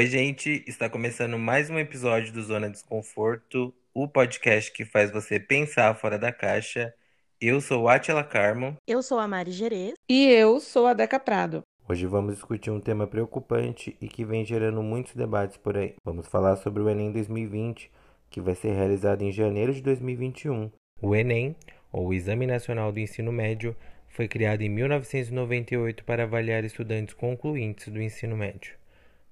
Oi, gente, está começando mais um episódio do Zona Desconforto, o podcast que faz você pensar fora da caixa. Eu sou Atila Carmo. Eu sou a Mari Gerês. E eu sou a Deca Prado. Hoje vamos discutir um tema preocupante e que vem gerando muitos debates por aí. Vamos falar sobre o Enem 2020, que vai ser realizado em janeiro de 2021. O Enem, ou Exame Nacional do Ensino Médio, foi criado em 1998 para avaliar estudantes concluintes do ensino médio.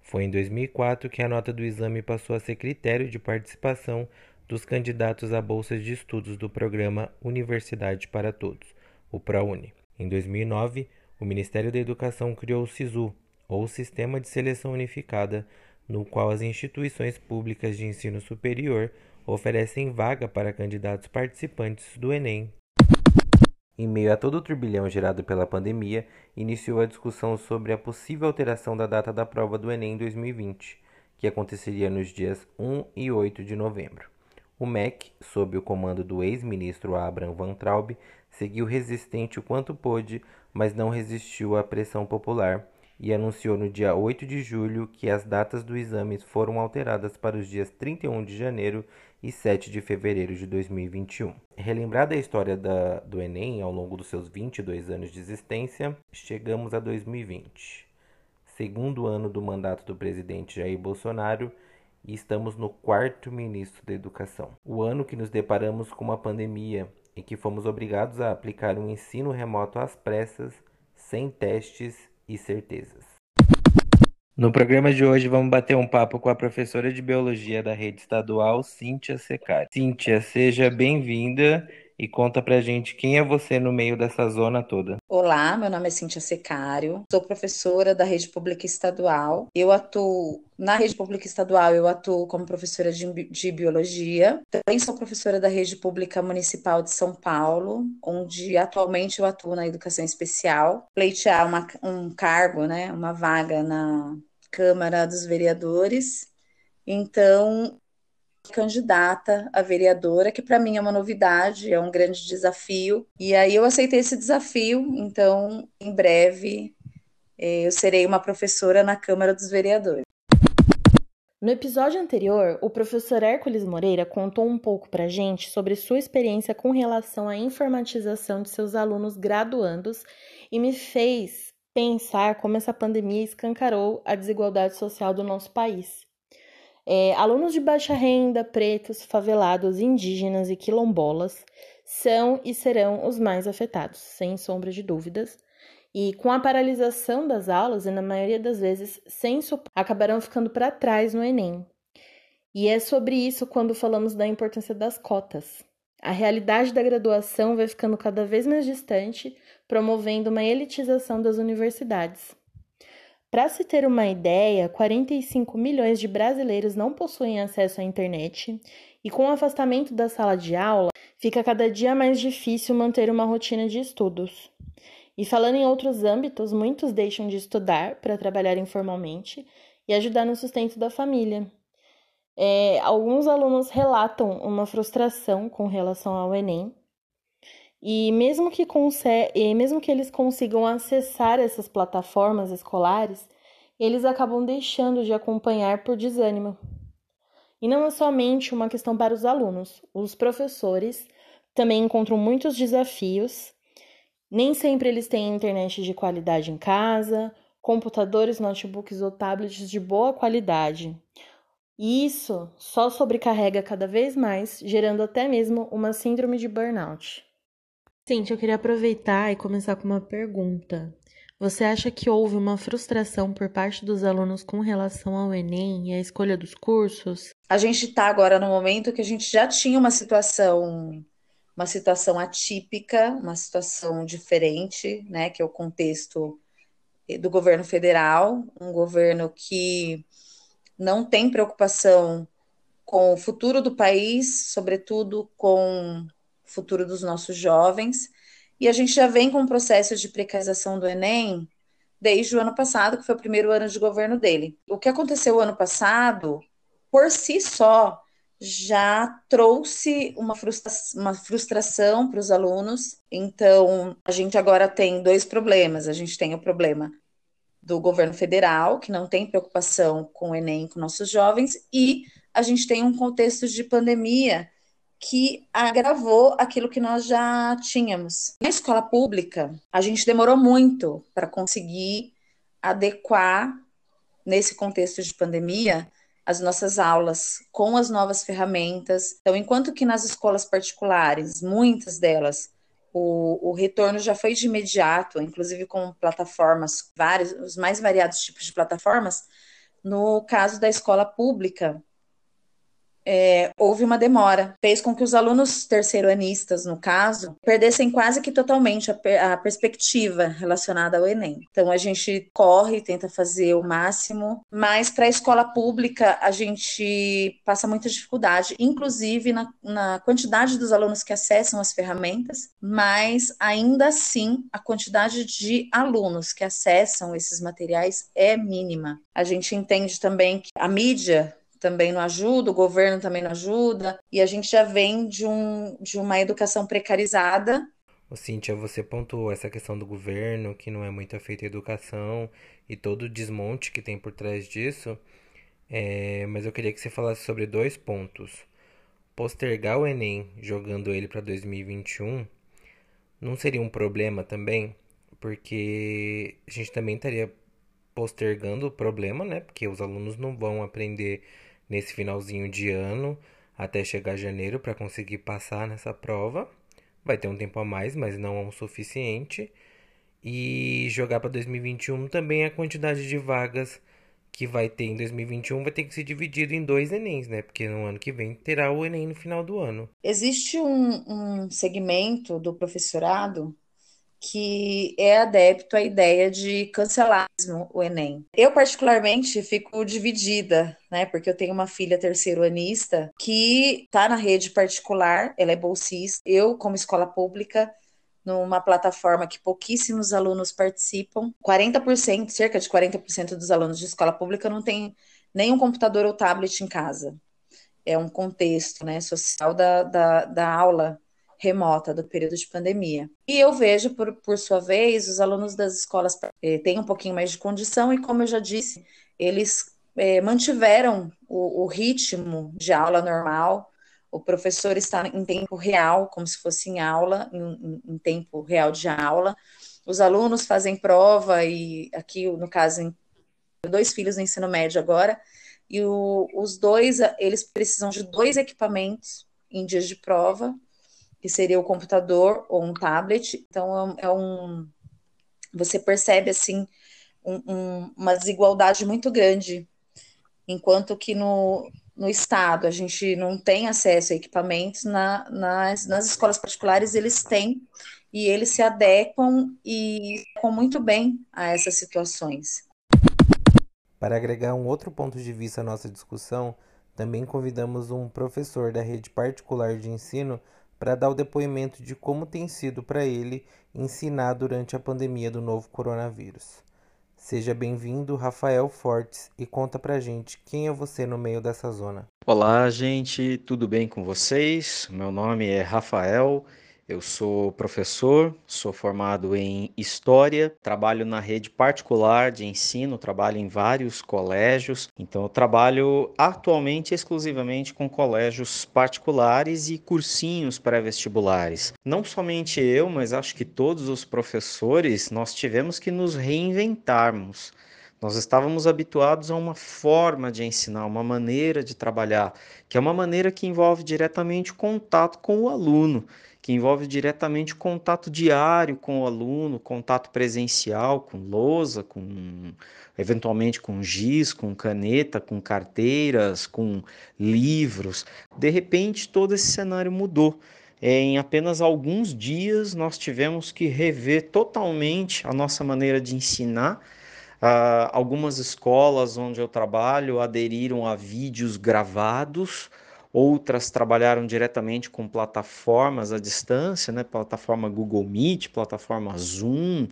Foi em 2004 que a nota do exame passou a ser critério de participação dos candidatos a bolsas de estudos do programa Universidade para Todos, o ProUni. Em 2009, o Ministério da Educação criou o SISU, ou Sistema de Seleção Unificada, no qual as instituições públicas de ensino superior oferecem vaga para candidatos participantes do Enem em meio a todo o turbilhão gerado pela pandemia, iniciou a discussão sobre a possível alteração da data da prova do Enem 2020, que aconteceria nos dias 1 e 8 de novembro. O MEC, sob o comando do ex-ministro Abraham Van Traub, seguiu resistente o quanto pôde, mas não resistiu à pressão popular e anunciou no dia 8 de julho que as datas do exame foram alteradas para os dias 31 de janeiro e 7 de fevereiro de 2021. Relembrada a história da, do Enem ao longo dos seus 22 anos de existência, chegamos a 2020, segundo ano do mandato do presidente Jair Bolsonaro, e estamos no quarto ministro da Educação. O ano que nos deparamos com uma pandemia e que fomos obrigados a aplicar um ensino remoto às pressas, sem testes e certezas. No programa de hoje vamos bater um papo com a professora de biologia da rede estadual, Cíntia Secari. Cíntia, seja bem-vinda e conta pra gente quem é você no meio dessa zona toda. Olá, meu nome é Cíntia Secário, sou professora da rede pública estadual. Eu atuo na rede pública estadual, eu atuo como professora de, de biologia. Também sou professora da rede pública municipal de São Paulo, onde atualmente eu atuo na educação especial. Pleitear uma, um cargo, né, uma vaga na Câmara dos Vereadores. Então, candidata a vereadora, que para mim é uma novidade, é um grande desafio. E aí eu aceitei esse desafio, então em breve eh, eu serei uma professora na Câmara dos Vereadores. No episódio anterior, o professor Hércules Moreira contou um pouco para gente sobre sua experiência com relação à informatização de seus alunos graduandos e me fez pensar como essa pandemia escancarou a desigualdade social do nosso país. É, alunos de baixa renda, pretos, favelados, indígenas e quilombolas são e serão os mais afetados, sem sombra de dúvidas. E com a paralisação das aulas, e na maioria das vezes sem suporte, acabarão ficando para trás no Enem. E é sobre isso quando falamos da importância das cotas. A realidade da graduação vai ficando cada vez mais distante, promovendo uma elitização das universidades. Para se ter uma ideia, 45 milhões de brasileiros não possuem acesso à internet, e com o afastamento da sala de aula, fica cada dia mais difícil manter uma rotina de estudos. E falando em outros âmbitos, muitos deixam de estudar para trabalhar informalmente e ajudar no sustento da família. É, alguns alunos relatam uma frustração com relação ao Enem. E mesmo que, e mesmo que eles consigam acessar essas plataformas escolares, eles acabam deixando de acompanhar por desânimo. E não é somente uma questão para os alunos, os professores também encontram muitos desafios. Nem sempre eles têm internet de qualidade em casa, computadores, notebooks ou tablets de boa qualidade. E isso só sobrecarrega cada vez mais, gerando até mesmo uma síndrome de burnout. Cintia, eu queria aproveitar e começar com uma pergunta. Você acha que houve uma frustração por parte dos alunos com relação ao Enem e à escolha dos cursos? A gente está agora no momento que a gente já tinha uma situação, uma situação atípica, uma situação diferente, né? Que é o contexto do governo federal, um governo que não tem preocupação com o futuro do país, sobretudo com futuro dos nossos jovens. E a gente já vem com o processo de precarização do Enem desde o ano passado, que foi o primeiro ano de governo dele. O que aconteceu ano passado, por si só, já trouxe uma, frustra uma frustração para os alunos. Então, a gente agora tem dois problemas. A gente tem o problema do governo federal, que não tem preocupação com o Enem, com nossos jovens, e a gente tem um contexto de pandemia que agravou aquilo que nós já tínhamos. Na escola pública, a gente demorou muito para conseguir adequar, nesse contexto de pandemia, as nossas aulas com as novas ferramentas. Então, enquanto que nas escolas particulares, muitas delas, o, o retorno já foi de imediato, inclusive com plataformas, vários, os mais variados tipos de plataformas, no caso da escola pública, é, houve uma demora, fez com que os alunos terceiranistas, no caso, perdessem quase que totalmente a, per a, perspectiva relacionada ao Enem. Então a gente corre, tenta fazer o máximo, mas para a escola pública a gente passa muita dificuldade, inclusive na, na quantidade dos alunos que acessam as ferramentas, mas ainda assim a quantidade de alunos que acessam esses materiais é mínima. A gente entende também que a mídia também não ajuda, o governo também não ajuda, e a gente já vem de, um, de uma educação precarizada. Ô, Cíntia, você pontuou essa questão do governo, que não é muito feita educação, e todo o desmonte que tem por trás disso, é, mas eu queria que você falasse sobre dois pontos. Postergar o Enem, jogando ele para 2021, não seria um problema também? Porque a gente também estaria postergando o problema, né? Porque os alunos não vão aprender nesse finalzinho de ano até chegar janeiro para conseguir passar nessa prova. Vai ter um tempo a mais, mas não é o suficiente. E jogar para 2021 também a quantidade de vagas que vai ter em 2021 vai ter que ser dividido em dois Enems, né? Porque no ano que vem terá o Enem no final do ano. Existe um, um segmento do professorado que é adepto à ideia de cancelar o Enem. Eu, particularmente, fico dividida, né? Porque eu tenho uma filha terceiro-anista que está na rede particular, ela é bolsista. Eu, como escola pública, numa plataforma que pouquíssimos alunos participam, 40%, cerca de 40% dos alunos de escola pública não tem nenhum computador ou tablet em casa. É um contexto né, social da, da, da aula remota do período de pandemia. E eu vejo, por, por sua vez, os alunos das escolas eh, têm um pouquinho mais de condição e, como eu já disse, eles eh, mantiveram o, o ritmo de aula normal, o professor está em tempo real, como se fosse em aula, em, em, tempo real de aula. Os alunos fazem prova e aqui, no caso, dois filhos no ensino médio agora, e o, os dois, eles precisam de dois equipamentos em dias de prova, que seria o computador ou um tablet. Então, é um. É você percebe, assim, um, um, uma desigualdade muito grande, enquanto que no, no Estado a gente não tem acesso a equipamentos, na, nas, nas escolas particulares eles têm, e eles se adequam e com muito bem a essas situações. Para agregar um outro ponto de vista à nossa discussão, também convidamos um professor da rede particular de ensino para dar o depoimento de como tem sido para ele ensinar durante a pandemia do novo coronavírus. Seja bem-vindo, Rafael Fortes, e conta pra gente quem é você no meio dessa zona. Olá, gente, tudo bem com vocês? Meu nome é Rafael, eu sou professor, sou formado em História, trabalho na rede particular de ensino, trabalho em vários colégios, então eu trabalho atualmente exclusivamente com colégios particulares e cursinhos pré-vestibulares. Não somente eu, mas acho que todos os professores, nós tivemos que nos reinventarmos. Nós estávamos habituados a uma forma de ensinar, uma maneira de trabalhar, que é uma maneira que envolve diretamente contato com o aluno que envolve diretamente contato diário com o aluno, contato presencial com lousa, com eventualmente com giz, com caneta, com carteiras, com livros. De repente, todo esse cenário mudou. Em apenas alguns dias, nós tivemos que rever totalmente a nossa maneira de ensinar. Uh, algumas escolas onde eu trabalho aderiram a vídeos gravados outras trabalharam diretamente com plataformas à distância, né? plataforma Google Meet, plataforma Zoom,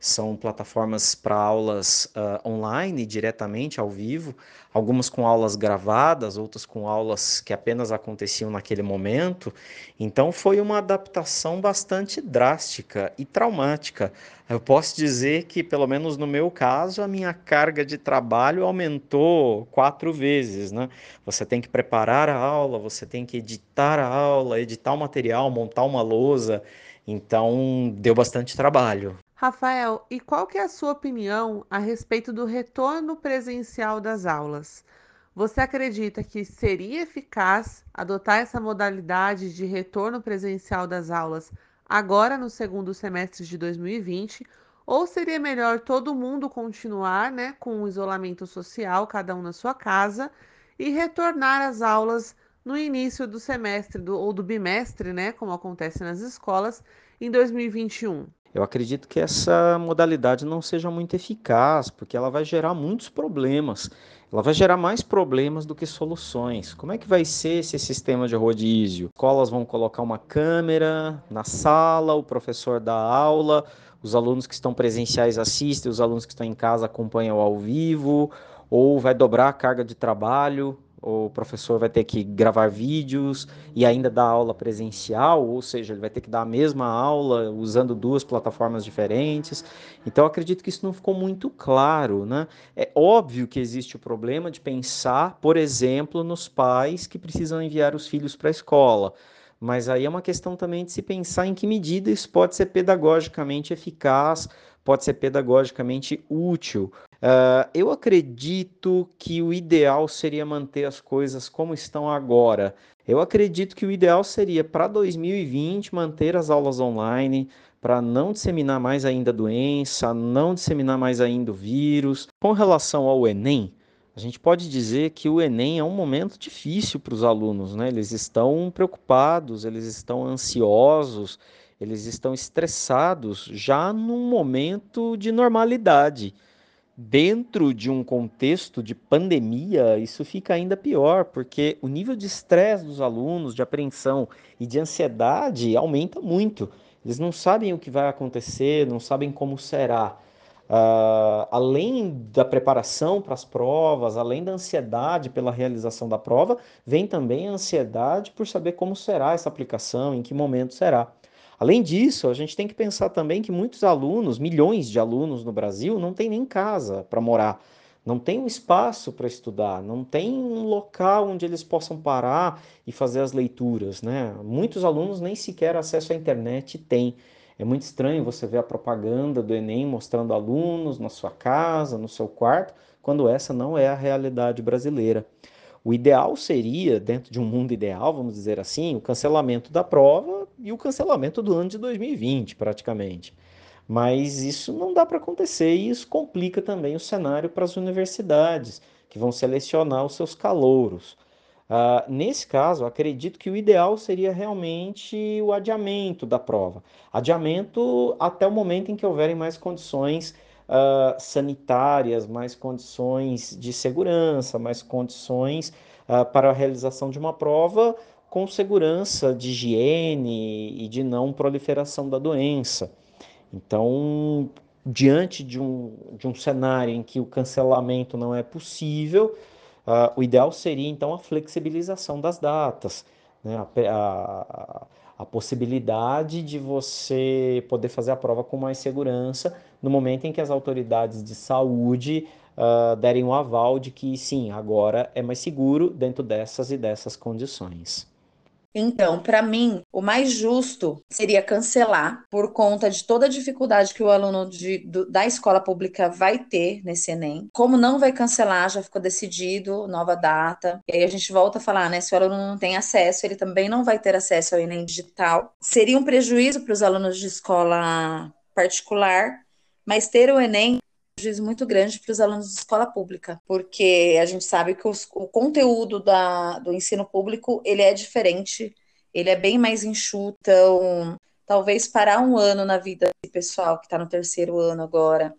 são plataformas para aulas uh, online, diretamente ao vivo, algumas com aulas gravadas, outras com aulas que apenas aconteciam naquele momento. Então foi uma adaptação bastante drástica e traumática. Eu posso dizer que, pelo menos no meu caso, a minha carga de trabalho aumentou quatro vezes. Né? Você tem que preparar a aula, você tem que editar a aula, editar o material, montar uma lousa. Então deu bastante trabalho. Rafael, e qual que é a sua opinião a respeito do retorno presencial das aulas? Você acredita que seria eficaz adotar essa modalidade de retorno presencial das aulas agora no segundo semestre de 2020? Ou seria melhor todo mundo continuar né, com o isolamento social, cada um na sua casa, e retornar às aulas no início do semestre do, ou do bimestre, né, como acontece nas escolas, em 2021? Eu acredito que essa modalidade não seja muito eficaz, porque ela vai gerar muitos problemas. Ela vai gerar mais problemas do que soluções. Como é que vai ser esse sistema de rodízio? Escolas vão colocar uma câmera na sala, o professor dá aula, os alunos que estão presenciais assistem, os alunos que estão em casa acompanham ao vivo, ou vai dobrar a carga de trabalho, o professor vai ter que gravar vídeos e ainda dar aula presencial, ou seja, ele vai ter que dar a mesma aula usando duas plataformas diferentes. Então, acredito que isso não ficou muito claro. Né? É óbvio que existe o problema de pensar, por exemplo, nos pais que precisam enviar os filhos para a escola. Mas aí é uma questão também de se pensar em que medida isso pode ser pedagogicamente eficaz, pode ser pedagogicamente útil. Uh, eu acredito que o ideal seria manter as coisas como estão agora. Eu acredito que o ideal seria para 2020 manter as aulas online, para não disseminar mais ainda a doença, não disseminar mais ainda o vírus. Com relação ao Enem, a gente pode dizer que o Enem é um momento difícil para os alunos, né? Eles estão preocupados, eles estão ansiosos, eles estão estressados já num momento de normalidade dentro de um contexto de pandemia, isso fica ainda pior, porque o nível de estresse dos alunos, de apreensão e de ansiedade aumenta muito. Eles não sabem o que vai acontecer, não sabem como será. Uh, além da preparação para as provas, além da ansiedade pela realização da prova, vem também a ansiedade por saber como será essa aplicação, em que momento será. Além disso, a gente tem que pensar também que muitos alunos, milhões de alunos no Brasil, não têm nem casa para morar, não tem um espaço para estudar, não tem um local onde eles possam parar e fazer as leituras, né? Muitos alunos nem sequer acesso à internet têm. É muito estranho você ver a propaganda do Enem mostrando alunos na sua casa, no seu quarto, quando essa não é a realidade brasileira. O ideal seria, dentro de um mundo ideal, vamos dizer assim, o cancelamento da prova e o cancelamento do ano de 2020, praticamente. Mas isso não dá para acontecer e isso complica também o cenário para as universidades, que vão selecionar os seus calouros. Uh, nesse caso, acredito que o ideal seria realmente o adiamento da prova. Adiamento até o momento em que houverem mais condições uh, sanitárias, mais condições de segurança, mais condições uh, para a realização de uma prova com segurança de higiene e de não proliferação da doença. Então, diante de um, de um cenário em que o cancelamento não é possível, uh, o ideal seria então a flexibilização das datas, né? a, a, a possibilidade de você poder fazer a prova com mais segurança no momento em que as autoridades de saúde uh, derem um aval de que sim, agora é mais seguro dentro dessas e dessas condições. Então, para mim, o mais justo seria cancelar por conta de toda a dificuldade que o aluno de, do, da escola pública vai ter nesse Enem. Como não vai cancelar, já ficou decidido, nova data. E aí a gente volta a falar, né? Se o aluno não tem acesso, ele também não vai ter acesso ao Enem digital. Seria um prejuízo para os alunos de escola particular, mas ter o Enem prejuízo muito grande para os alunos de escola pública, porque a gente sabe que os, o conteúdo da, do ensino público ele é diferente, ele é bem mais enxuto, então talvez parar um ano na vida do pessoal que está no terceiro ano agora,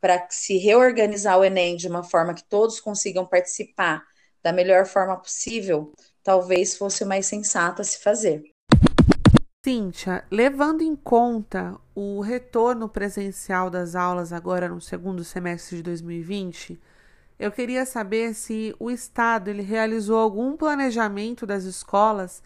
para se reorganizar o Enem de uma forma que todos consigam participar da melhor forma possível, talvez fosse o mais sensato a se fazer. Cíntia, levando em conta o retorno presencial das aulas agora no segundo semestre de 2020, eu queria saber se o Estado ele realizou algum planejamento das escolas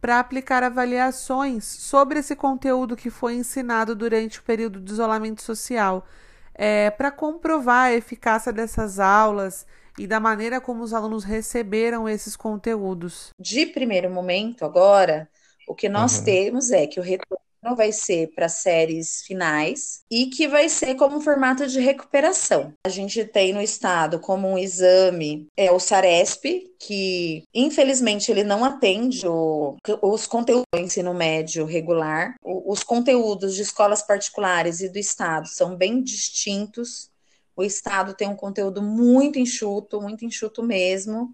para aplicar avaliações sobre esse conteúdo que foi ensinado durante o período de isolamento social, é, para comprovar a eficácia dessas aulas e da maneira como os alunos receberam esses conteúdos. De primeiro momento, agora, o que nós uhum. temos é que o retorno vai ser para séries finais e que vai ser como um formato de recuperação. A gente tem no estado como um exame é o SARESP, que infelizmente ele não atende o, os conteúdos do ensino médio regular. O, os conteúdos de escolas particulares e do estado são bem distintos. O estado tem um conteúdo muito enxuto, muito enxuto mesmo.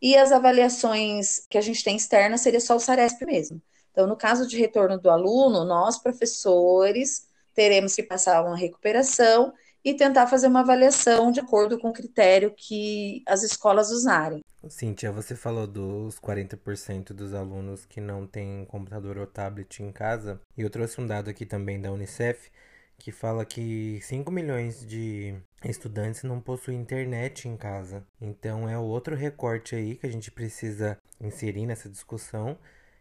E as avaliações que a gente tem externas seria só o SARESP mesmo. Então, no caso de retorno do aluno, nós, professores, teremos que passar uma recuperação e tentar fazer uma avaliação de acordo com o critério que as escolas usarem. Cíntia, você falou dos 40% dos alunos que não têm computador ou tablet em casa, e eu trouxe um dado aqui também da Unicef que fala que 5 milhões de estudantes não possuem internet em casa. Então é outro recorte aí que a gente precisa inserir nessa discussão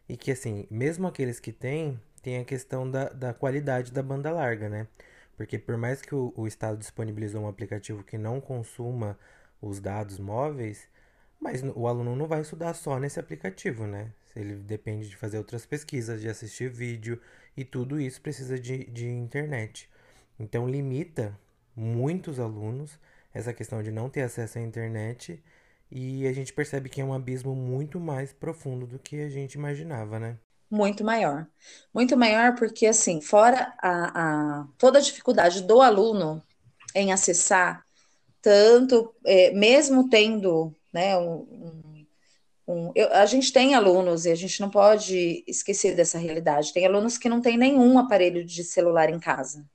e que assim, mesmo aqueles que têm, tem a questão da, da qualidade da banda larga, né? Porque por mais que o, o Estado disponibilizou um aplicativo que não consuma os dados móveis, mas o aluno não vai estudar só nesse aplicativo, né? Ele depende de fazer outras pesquisas, de assistir vídeo, e tudo isso precisa de, de internet. Então, limita muitos alunos essa questão de não ter acesso à internet e a gente percebe que é um abismo muito mais profundo do que a gente imaginava, né? Muito maior. Muito maior porque, assim, fora a, a toda a dificuldade do aluno em acessar, tanto, é, mesmo tendo né, um, um, eu, a gente tem alunos, e a gente não pode esquecer dessa realidade, tem alunos que não têm nenhum aparelho de celular em casa.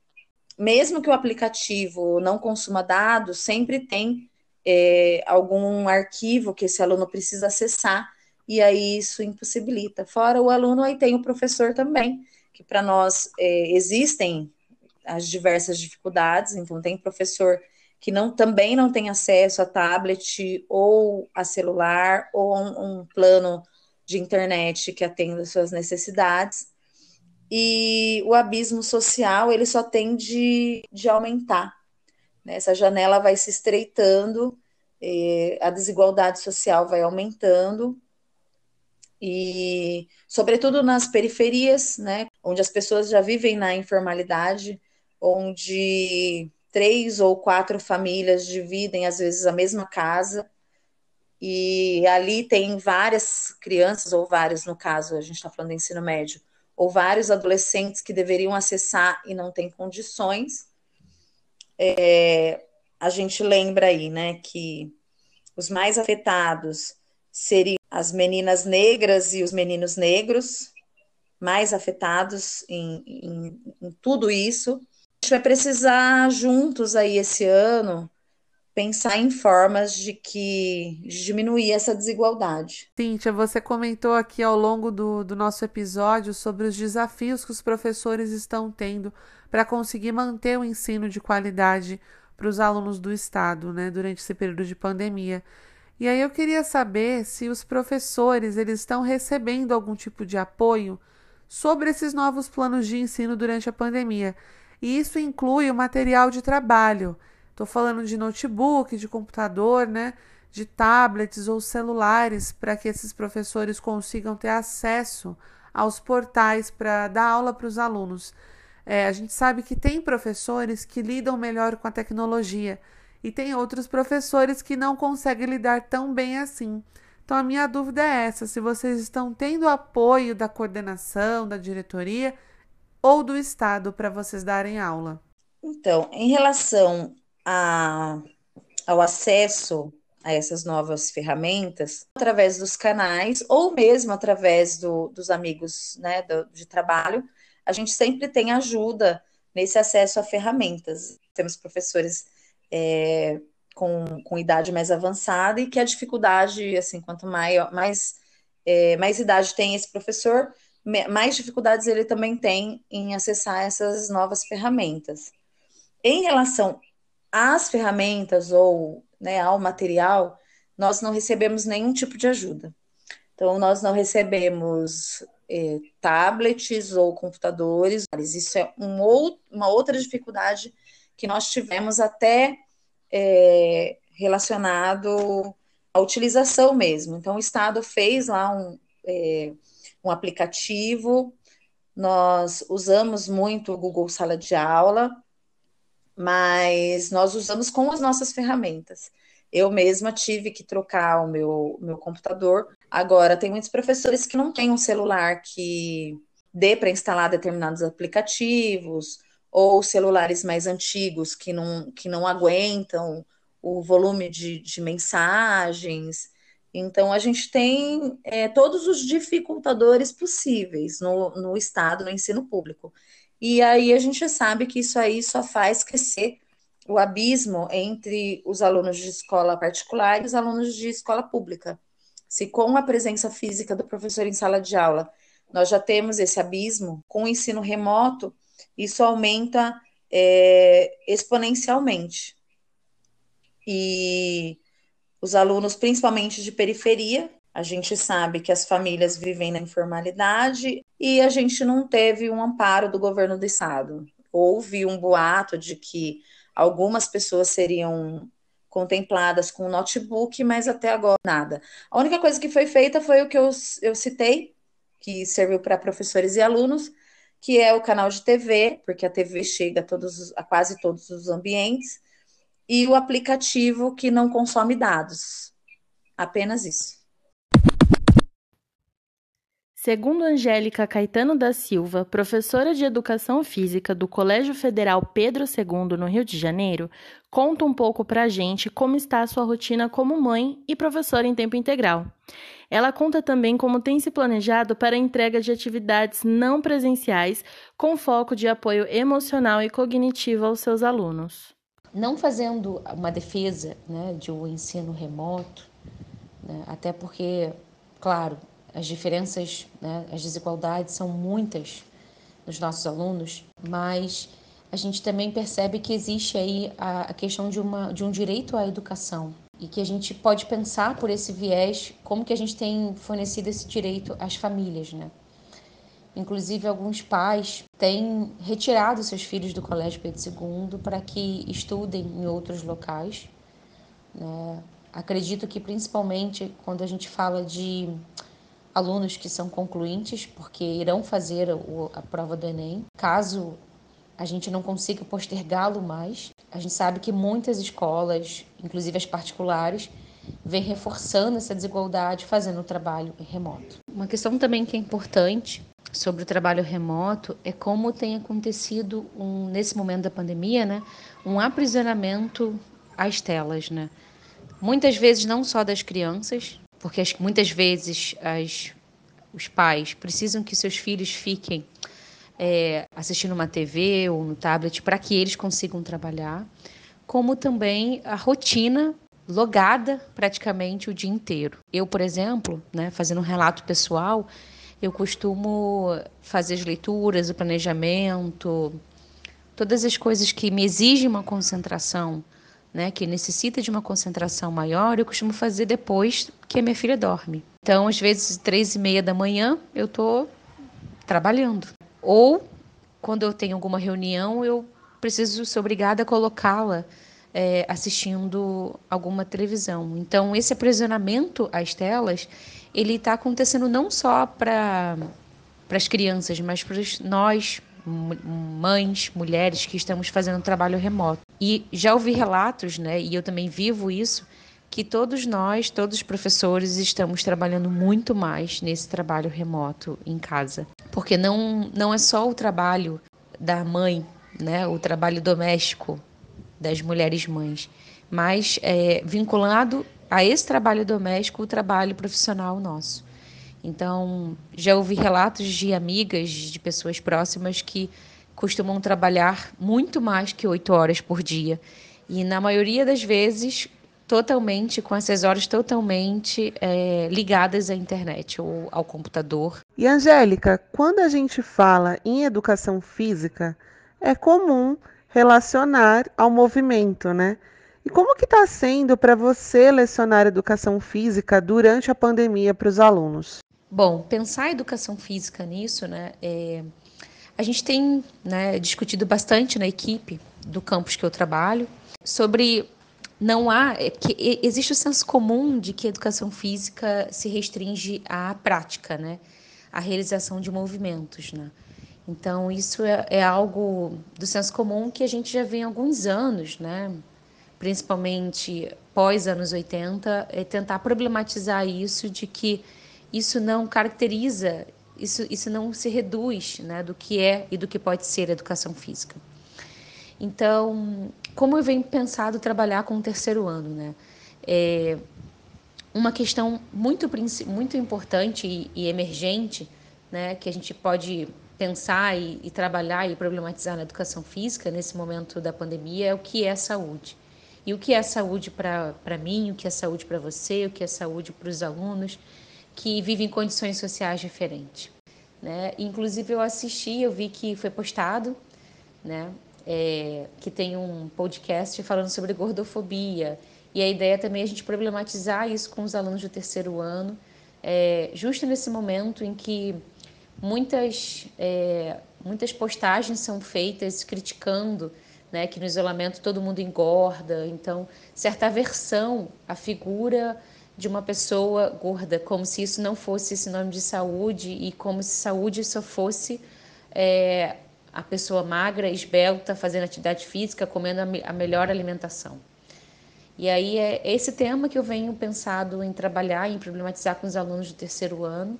Mesmo que o aplicativo não consuma dados, sempre tem é, algum arquivo que esse aluno precisa acessar, e aí isso impossibilita. Fora o aluno, aí tem o professor também, que para nós é, existem as diversas dificuldades, então tem professor que não, também não tem acesso a tablet ou a celular ou um, um plano de internet que atenda suas necessidades. E o abismo social ele só tende de aumentar. Né? Essa janela vai se estreitando, a desigualdade social vai aumentando, e sobretudo nas periferias, né, onde as pessoas já vivem na informalidade, onde três ou quatro famílias dividem, às vezes, a mesma casa, e ali tem várias crianças, ou vários, no caso, a gente está falando de ensino médio, ou vários adolescentes que deveriam acessar e não têm condições. É, a gente lembra aí, né, que os mais afetados seriam as meninas negras e os meninos negros, mais afetados em, em, em tudo isso gente vai precisar juntos aí esse ano pensar em formas de que de diminuir essa desigualdade. Cíntia, você comentou aqui ao longo do, do nosso episódio sobre os desafios que os professores estão tendo para conseguir manter o ensino de qualidade para os alunos do estado, né, durante esse período de pandemia. E aí eu queria saber se os professores eles estão recebendo algum tipo de apoio sobre esses novos planos de ensino durante a pandemia. E isso inclui o material de trabalho. Estou falando de notebook, de computador, né? de tablets ou celulares, para que esses professores consigam ter acesso aos portais para dar aula para os alunos. É, a gente sabe que tem professores que lidam melhor com a tecnologia e tem outros professores que não conseguem lidar tão bem assim. Então, a minha dúvida é essa: se vocês estão tendo apoio da coordenação, da diretoria ou do Estado para vocês darem aula? Então, em relação a, ao acesso a essas novas ferramentas, através dos canais ou mesmo através do, dos amigos né, do, de trabalho, a gente sempre tem ajuda nesse acesso a ferramentas. Temos professores é, com, com idade mais avançada e que a dificuldade, assim, quanto maior, mais, é, mais idade tem esse professor, mais dificuldades ele também tem em acessar essas novas ferramentas. Em relação às ferramentas ou né, ao material, nós não recebemos nenhum tipo de ajuda. Então, nós não recebemos é, tablets ou computadores. Isso é um ou, uma outra dificuldade que nós tivemos até é, relacionado à utilização mesmo. Então, o Estado fez lá um, é, um aplicativo, nós usamos muito o Google Sala de Aula, mas nós usamos com as nossas ferramentas. Eu mesma tive que trocar o meu, meu computador. Agora, tem muitos professores que não têm um celular que dê para instalar determinados aplicativos, ou celulares mais antigos que não, que não aguentam o volume de, de mensagens. Então, a gente tem é, todos os dificultadores possíveis no, no Estado, no ensino público. E aí a gente sabe que isso aí só faz crescer o abismo entre os alunos de escola particular e os alunos de escola pública. Se com a presença física do professor em sala de aula nós já temos esse abismo, com o ensino remoto, isso aumenta é, exponencialmente. E os alunos, principalmente de periferia, a gente sabe que as famílias vivem na informalidade e a gente não teve um amparo do governo do estado. Houve um boato de que Algumas pessoas seriam contempladas com notebook, mas até agora nada. A única coisa que foi feita foi o que eu, eu citei, que serviu para professores e alunos, que é o canal de TV, porque a TV chega a, todos, a quase todos os ambientes, e o aplicativo que não consome dados. Apenas isso. Segundo Angélica Caetano da Silva, professora de Educação Física do Colégio Federal Pedro II, no Rio de Janeiro, conta um pouco para a gente como está a sua rotina como mãe e professora em tempo integral. Ela conta também como tem se planejado para a entrega de atividades não presenciais com foco de apoio emocional e cognitivo aos seus alunos. Não fazendo uma defesa né, de um ensino remoto, né, até porque, claro, as diferenças, né, as desigualdades são muitas nos nossos alunos, mas a gente também percebe que existe aí a, a questão de, uma, de um direito à educação e que a gente pode pensar por esse viés como que a gente tem fornecido esse direito às famílias, né? Inclusive, alguns pais têm retirado seus filhos do Colégio Pedro II para que estudem em outros locais. Né? Acredito que, principalmente, quando a gente fala de alunos que são concluintes, porque irão fazer a prova do Enem. Caso a gente não consiga postergá-lo mais, a gente sabe que muitas escolas, inclusive as particulares, vêm reforçando essa desigualdade fazendo o trabalho remoto. Uma questão também que é importante sobre o trabalho remoto é como tem acontecido um, nesse momento da pandemia, né, um aprisionamento às telas, né? Muitas vezes não só das crianças, porque as, muitas vezes as, os pais precisam que seus filhos fiquem é, assistindo uma TV ou no tablet para que eles consigam trabalhar, como também a rotina logada praticamente o dia inteiro. Eu, por exemplo, né, fazendo um relato pessoal, eu costumo fazer as leituras, o planejamento, todas as coisas que me exigem uma concentração né, que necessita de uma concentração maior, eu costumo fazer depois que a minha filha dorme. Então, às vezes, três e meia da manhã, eu estou trabalhando. Ou, quando eu tenho alguma reunião, eu preciso ser obrigada a colocá-la é, assistindo alguma televisão. Então, esse aprisionamento às telas, ele está acontecendo não só para as crianças, mas para nós, mães, mulheres que estamos fazendo trabalho remoto. E já ouvi relatos, né, e eu também vivo isso, que todos nós, todos os professores, estamos trabalhando muito mais nesse trabalho remoto em casa. Porque não, não é só o trabalho da mãe, né, o trabalho doméstico das mulheres mães, mas é, vinculado a esse trabalho doméstico o trabalho profissional nosso. Então, já ouvi relatos de amigas, de pessoas próximas que costumam trabalhar muito mais que oito horas por dia. E na maioria das vezes totalmente, com essas horas totalmente é, ligadas à internet ou ao computador. E Angélica, quando a gente fala em educação física, é comum relacionar ao movimento, né? E como que está sendo para você lecionar educação física durante a pandemia para os alunos? Bom, pensar a educação física nisso, né? É... A gente tem né, discutido bastante na equipe do campus que eu trabalho sobre não há é que existe o senso comum de que a educação física se restringe à prática, né? À realização de movimentos, né? Então isso é, é algo do senso comum que a gente já vê há alguns anos, né? Principalmente pós anos 80, é tentar problematizar isso de que isso não caracteriza, isso, isso não se reduz, né? Do que é e do que pode ser educação física. Então, como eu venho pensado trabalhar com o terceiro ano, né? É uma questão muito, muito importante e, e emergente, né? Que a gente pode pensar e, e, trabalhar e problematizar na educação física nesse momento da pandemia é o que é saúde. E o que é saúde para mim, o que é saúde para você, o que é saúde para os alunos que vivem em condições sociais diferentes. Né? Inclusive, eu assisti, eu vi que foi postado né, é, que tem um podcast falando sobre gordofobia. E a ideia também é a gente problematizar isso com os alunos do terceiro ano, é, justo nesse momento em que muitas, é, muitas postagens são feitas criticando né, que no isolamento todo mundo engorda, então certa aversão à figura de uma pessoa gorda, como se isso não fosse sinônimo de saúde e como se saúde só fosse é, a pessoa magra, esbelta, fazendo atividade física, comendo a, melhor alimentação. E aí é esse tema que eu venho pensado em trabalhar, em problematizar com os alunos do terceiro ano,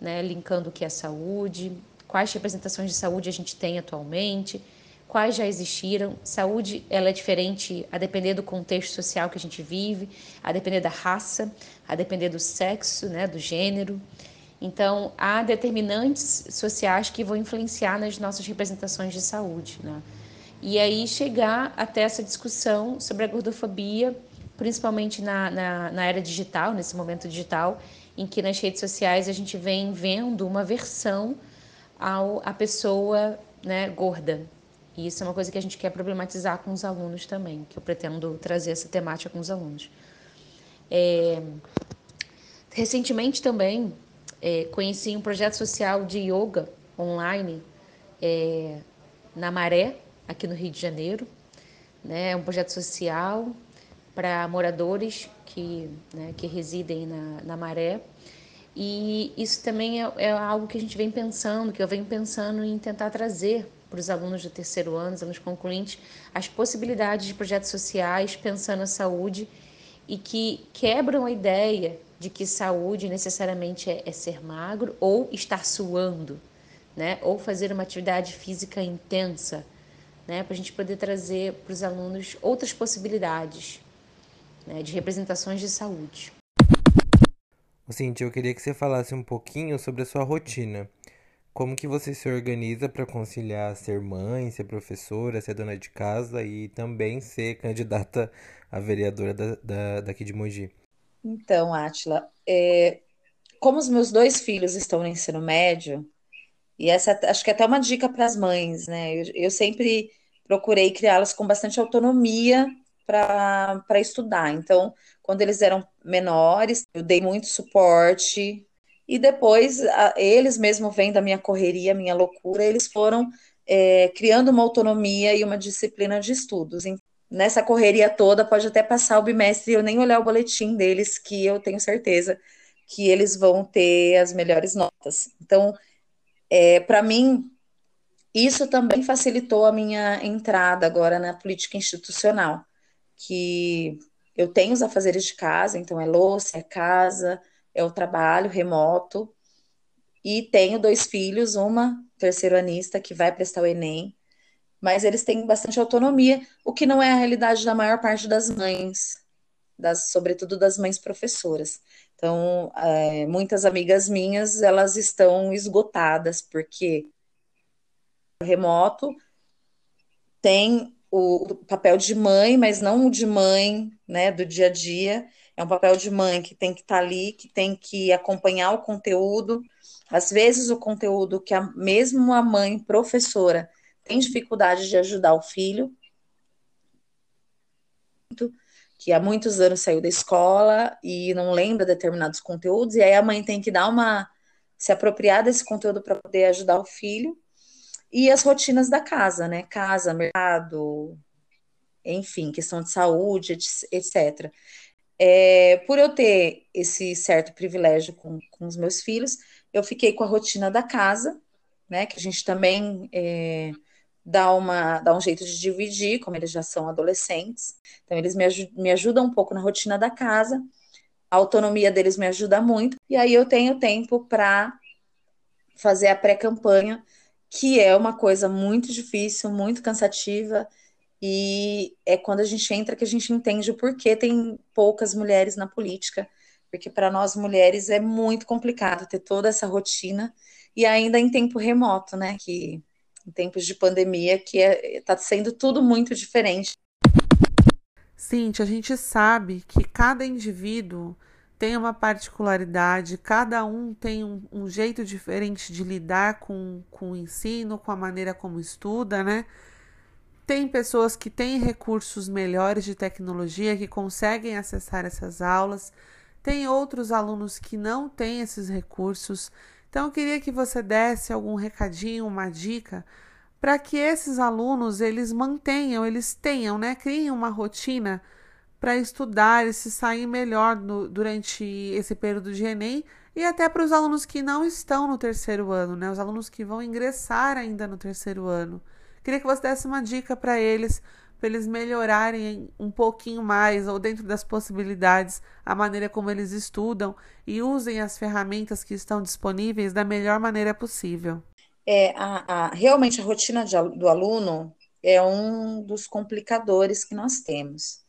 né, linkando o que é saúde, quais representações de saúde a gente tem atualmente, quais já existiram. Saúde ela é diferente a depender do contexto social que a gente vive, a depender da raça, a depender do sexo, né, do gênero. Então, há determinantes sociais que vão influenciar nas nossas representações de saúde. Né? E aí chegar até essa discussão sobre a gordofobia, principalmente na, na, na, era digital, nesse momento digital, em que nas redes sociais a gente vem vendo uma versão ao, à pessoa né, gorda. E isso é uma coisa que a gente quer problematizar com os alunos também, que eu pretendo trazer essa temática com os alunos. É, recentemente também é, conheci um projeto social de yoga online é, na Maré, aqui no Rio de Janeiro. Né? É um projeto social para moradores que, né, que residem na, na Maré. E isso também é, é, algo que a gente vem pensando, que eu venho pensando em tentar trazer para os alunos do terceiro ano, os alunos concluintes, as possibilidades de projetos sociais pensando a saúde e que quebram a ideia de que saúde necessariamente é, é ser magro ou estar suando, né? Ou fazer uma atividade física intensa, né? Para a gente poder trazer para os alunos outras possibilidades né? de representações de saúde. Cintia, eu queria que você falasse um pouquinho sobre a sua rotina. Como que você se organiza para conciliar ser mãe, ser professora, ser dona de casa e também ser candidata a vereadora da, da, daqui de Mogi? Então, Átila, é, como os meus dois filhos estão no ensino médio, e essa acho que é até uma dica para as mães, né? Eu, eu sempre procurei criá-las com bastante autonomia para estudar. Então, quando eles eram menores, eu dei muito suporte, e depois a, eles mesmo vendo a minha correria, a minha loucura, eles foram é, criando uma autonomia e uma disciplina de estudos nessa correria toda, pode até passar o bimestre e eu nem olhar o boletim deles, que eu tenho certeza que eles vão ter as melhores notas. Então, é, para mim, isso também facilitou a minha entrada agora na política institucional, que eu tenho os afazeres de casa, então é louça, é casa, é o trabalho remoto, e tenho dois filhos, uma terceiro anista que vai prestar o Enem, mas eles têm bastante autonomia, o que não é a realidade da maior parte das mães, das, sobretudo das mães professoras. Então, é, muitas amigas minhas, elas estão esgotadas, porque remoto tem o, papel de mãe, mas não o de mãe, né, do dia a dia. É um papel de mãe que tem que estar tá ali, que tem que acompanhar o conteúdo. Às vezes, o conteúdo que a, mesmo a mãe professora tem dificuldade de ajudar o filho, que há muitos anos saiu da escola e não lembra determinados conteúdos, e aí a mãe tem que dar uma se apropriar desse conteúdo para poder ajudar o filho e as rotinas da casa, né? Casa, mercado, enfim, questão de saúde, etc. É, por eu ter esse certo privilégio com, com os meus filhos, eu fiquei com a rotina da casa, né? Que a gente também é, dá, uma, dá um jeito de dividir, como eles já são adolescentes. Então, eles me, me ajudam um pouco na rotina da casa, a autonomia deles me ajuda muito, e aí eu tenho tempo para fazer a pré-campanha que é uma coisa muito difícil, muito cansativa, e é quando a gente entra que a gente entende o porquê tem poucas mulheres na política, porque para nós mulheres é muito complicado ter toda essa rotina e ainda em tempo remoto, né? Que em tempos de pandemia, que está é, tá sendo tudo muito diferente. Cíntia, a gente sabe que cada indivíduo tem uma particularidade, cada um tem um, um, jeito diferente de lidar com, com o ensino, com a maneira como estuda, né? Tem pessoas que têm recursos melhores de tecnologia, que conseguem acessar essas aulas, tem outros alunos que não têm esses recursos. Então, eu queria que você desse algum recadinho, uma dica, para que esses alunos eles mantenham, eles tenham, né? Criem uma rotina para estudar e se sair melhor no, durante esse período de Enem e até para os alunos que não estão no terceiro ano, né? Os alunos que vão ingressar ainda no terceiro ano. Queria que você desse uma dica para eles, para eles melhorarem um pouquinho mais, ou dentro das possibilidades, a maneira como eles estudam e usem as ferramentas que estão disponíveis da melhor maneira possível. É, a, a, realmente a rotina de, do aluno é um dos complicadores que nós temos.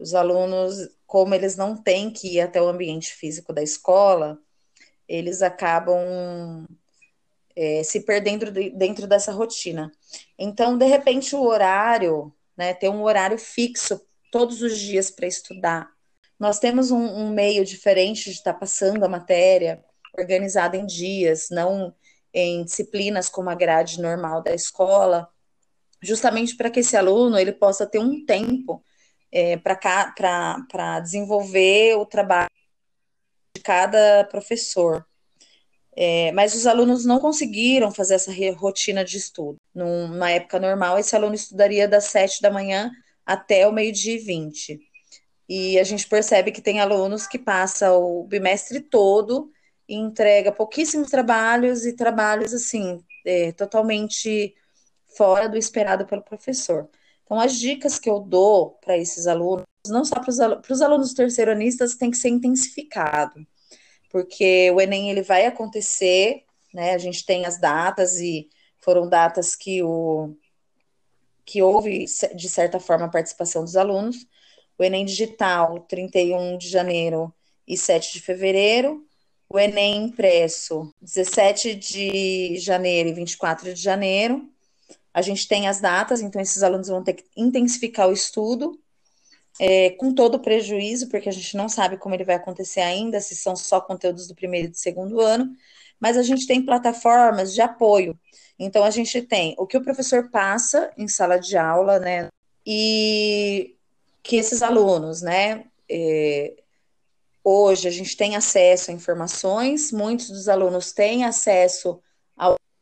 Os alunos, como eles não têm que ir até o ambiente físico da escola, eles acabam é, se perdendo de, dentro dessa rotina. Então, de repente, o horário, né, ter um horário fixo todos os dias para estudar. Nós temos um, um, meio diferente de estar tá passando a matéria, organizada em dias, não em disciplinas como a grade normal da escola, justamente para que esse aluno ele possa ter um tempo é, para desenvolver o trabalho de cada professor. É, mas os alunos não conseguiram fazer essa rotina de estudo. Numa época normal, esse aluno estudaria das 7 da manhã até o meio-dia e 20. E a gente percebe que tem alunos que passam o bimestre todo e entrega pouquíssimos trabalhos e trabalhos assim, é, totalmente fora do esperado pelo professor. Então, as dicas que eu dou para esses alunos, não só para os alunos terceiranistas, tem que ser intensificado, porque o Enem ele vai acontecer, né? A gente tem as datas e foram datas que o que houve de certa forma a participação dos alunos. O Enem digital, 31 de janeiro e 7 de fevereiro. O Enem impresso, 17 de janeiro e 24 de janeiro. A gente tem as datas, então esses alunos vão ter que intensificar o estudo, é, com todo o prejuízo, porque a gente não sabe como ele vai acontecer ainda, se são só conteúdos do primeiro e do segundo ano, mas a gente tem plataformas de apoio. Então, a gente tem o que o professor passa em sala de aula, né, e que esses alunos, né, é, hoje a gente tem acesso a informações, muitos dos alunos têm acesso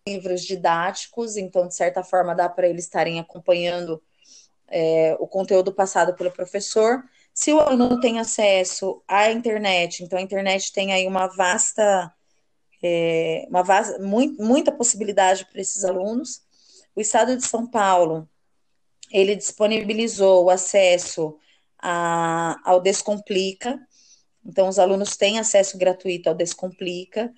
livros didáticos, então, de certa forma, dá para eles estarem acompanhando é, o conteúdo passado pelo professor. Se o aluno tem acesso à internet, então a internet tem aí uma vasta, é, uma vasta, muito, muita possibilidade para esses alunos. O Estado de São Paulo, ele disponibilizou o acesso a, ao Descomplica, então os alunos têm acesso gratuito ao Descomplica,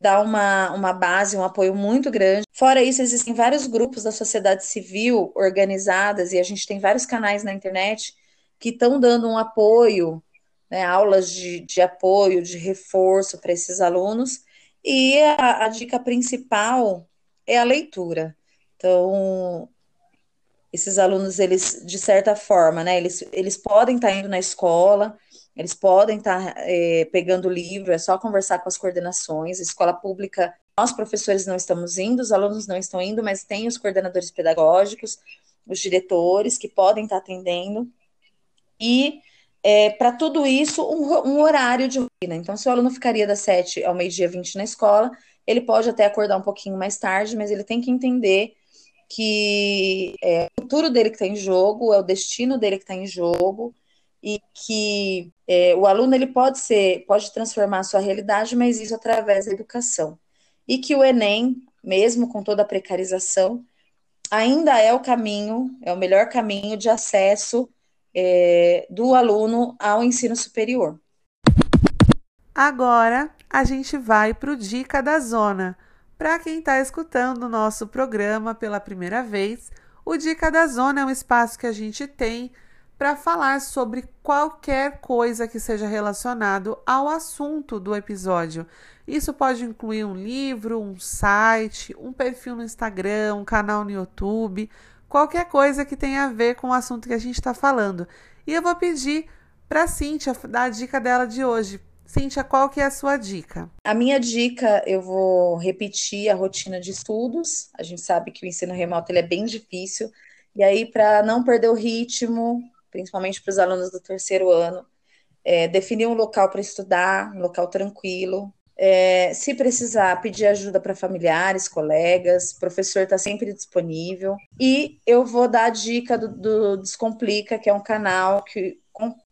dá uma, uma base, um apoio muito grande. Fora isso, existem vários grupos da sociedade civil organizadas e a gente tem vários canais na internet que estão dando um apoio, né, aulas de, de apoio, de reforço para esses alunos. E a, a dica principal é a leitura. Então, esses alunos, eles, de certa forma, né, eles, eles podem estar tá indo na escola, eles podem estar tá, é, pegando livro, é só conversar com as coordenações. Escola pública, nós professores não estamos indo, os alunos não estão indo, mas tem os coordenadores pedagógicos, os diretores que podem estar tá atendendo. E é, para tudo isso, um, um, horário de rotina. Então, se o aluno ficaria das 7 ao meio-dia 20 na escola, ele pode até acordar um pouquinho mais tarde, mas ele tem que entender que é o futuro dele que está em jogo, é o destino dele que está em jogo, e que é, o aluno ele pode ser, pode transformar a sua realidade, mas isso através da educação. E que o Enem, mesmo com toda a precarização, ainda é o caminho, é o melhor caminho de acesso é, do aluno ao ensino superior. Agora a gente vai para o Dica da Zona. Para quem está escutando o nosso programa pela primeira vez, o Dica da Zona é um espaço que a gente tem para falar sobre qualquer coisa que seja relacionado ao assunto do episódio. Isso pode incluir um livro, um site, um perfil no Instagram, um canal no YouTube, qualquer coisa que tenha a ver com o assunto que a gente está falando. E eu vou pedir para Cíntia dar a dica dela de hoje. Cíntia, qual que é a sua dica? A minha dica, eu vou repetir a rotina de estudos. A gente sabe que o ensino remoto ele é bem difícil. E aí, para não perder o ritmo, principalmente para os alunos do terceiro ano, é, definir um local para estudar, um local tranquilo. É, se precisar, pedir ajuda para familiares, colegas, o professor está sempre disponível. E eu vou dar a dica do, do Descomplica, que é um canal que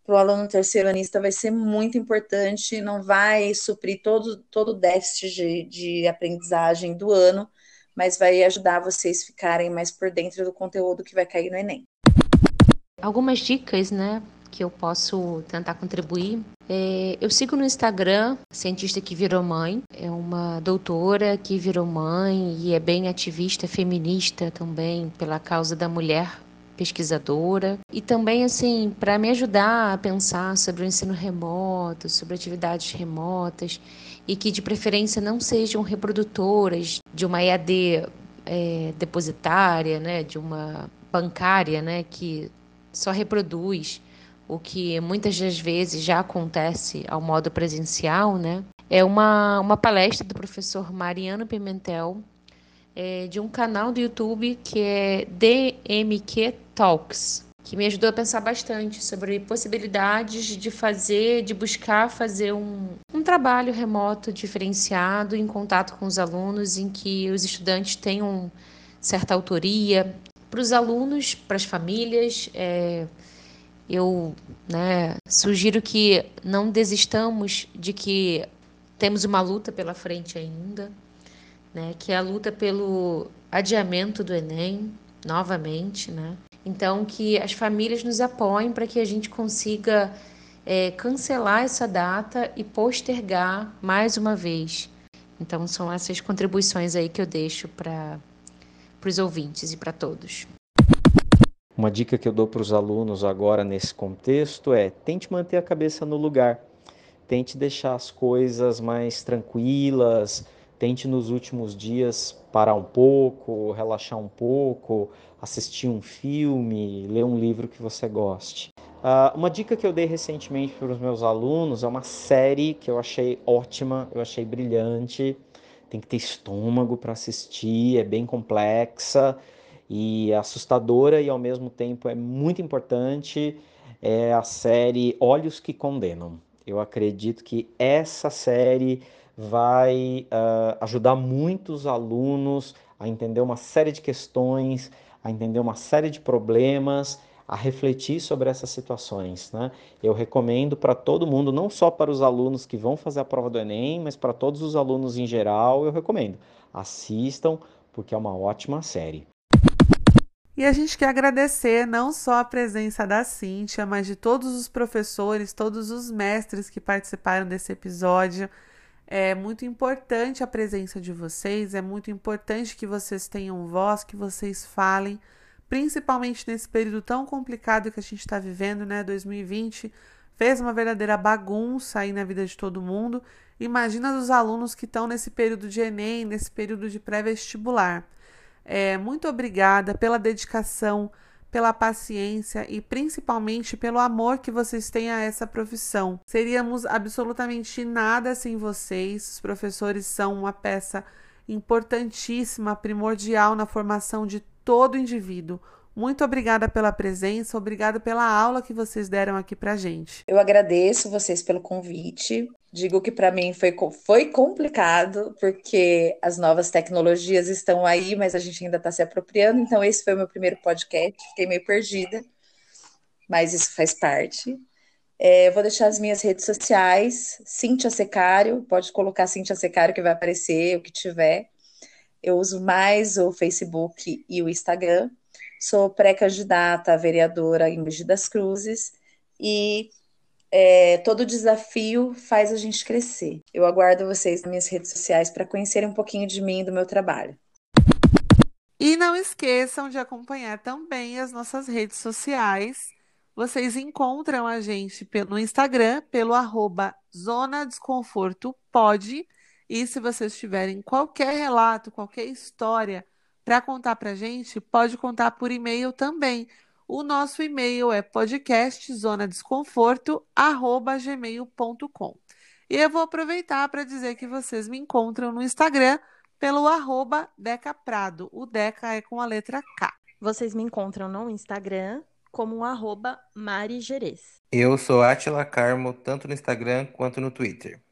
para o aluno terceiro anista vai ser muito importante, não vai suprir todo, todo o déficit de, de aprendizagem do ano, mas vai ajudar vocês ficarem mais por dentro do conteúdo que vai cair no Enem. Algumas dicas, né, que eu posso tentar contribuir. É, eu sigo no Instagram cientista que virou mãe, é uma doutora que virou mãe e é bem ativista feminista também pela causa da mulher pesquisadora e também assim para me ajudar a pensar sobre o ensino remoto, sobre atividades remotas e que de preferência não sejam reprodutoras de uma EAD é, depositária, né, de uma bancária, né, que só reproduz o que muitas das vezes já acontece ao modo presencial, né? É uma, uma palestra do professor Mariano Pimentel, é, de um canal do YouTube que é DMQ Talks, que me ajudou a pensar bastante sobre possibilidades de fazer, de buscar fazer um, um trabalho remoto diferenciado em contato com os alunos, em que os estudantes tenham certa autoria. Para os alunos, para as famílias, é, eu né, sugiro que não desistamos de que temos uma luta pela frente ainda, né, que é a luta pelo adiamento do Enem, novamente, né? Então, que as famílias nos apoiem para que a gente consiga é, cancelar essa data e postergar mais uma vez. Então, são essas contribuições aí que eu deixo para os ouvintes e para todos. Uma dica que eu dou para os alunos agora nesse contexto é tente manter a cabeça no lugar, tente deixar as coisas mais tranquilas, tente nos últimos dias parar um pouco, relaxar um pouco, assistir um filme, ler um livro que você goste. Uh, uma dica que eu dei recentemente para os meus alunos é uma série que eu achei ótima, eu achei brilhante. Tem que ter estômago para assistir, é bem complexa e assustadora e ao mesmo tempo é muito importante é a série Olhos que Condenam. Eu acredito que essa série vai uh, ajudar muitos alunos a entender uma série de questões, a entender uma série de problemas, a refletir sobre essas situações. Né? Eu recomendo para todo mundo, não só para os alunos que vão fazer a prova do Enem, mas para todos os alunos em geral, eu recomendo. Assistam, porque é uma ótima série. E a gente quer agradecer não só a presença da Cíntia, mas de todos os professores, todos os mestres que participaram desse episódio. É muito importante a presença de vocês, é muito importante que vocês tenham voz, que vocês falem, principalmente nesse período tão complicado que a gente está vivendo, né? 2020 fez uma verdadeira bagunça aí na vida de todo mundo. Imagina os alunos que estão nesse período de Enem, nesse período de pré-vestibular. É, muito obrigada pela dedicação, pela paciência e principalmente pelo amor que vocês têm a essa profissão. Seríamos absolutamente nada sem vocês. Os professores são uma peça importantíssima, primordial na formação de todo indivíduo. Muito obrigada pela presença, obrigada pela aula que vocês deram aqui pra gente. Eu agradeço vocês pelo convite. Digo que para mim foi, foi complicado, porque as novas tecnologias estão aí, mas a gente ainda está se apropriando. Então, esse foi o meu primeiro podcast, fiquei meio perdida, mas isso faz parte. É, vou deixar as minhas redes sociais, Cíntia Secário, pode colocar Cíntia Secário que vai aparecer, o que tiver. Eu uso mais o Facebook e o Instagram. Sou pré-candidata a vereadora em Mogi das Cruzes e é, todo desafio faz a gente crescer. Eu aguardo vocês nas minhas redes sociais para conhecerem um pouquinho de mim e do meu trabalho. E não esqueçam de acompanhar também as nossas redes sociais. Vocês encontram a gente no Instagram pelo arroba Zona Desconforto Pode. E se vocês tiverem qualquer relato, qualquer história para contar para a gente, pode contar por e-mail também. O nosso e-mail é podcastzonadesconforto@gmail.com. E eu vou aproveitar para dizer que vocês me encontram no Instagram pelo arroba Deca Prado. O Deca é com a letra K. Vocês me encontram no Instagram como arroba Mari Gerês. Eu sou Atila Carmo, tanto no Instagram quanto no Twitter.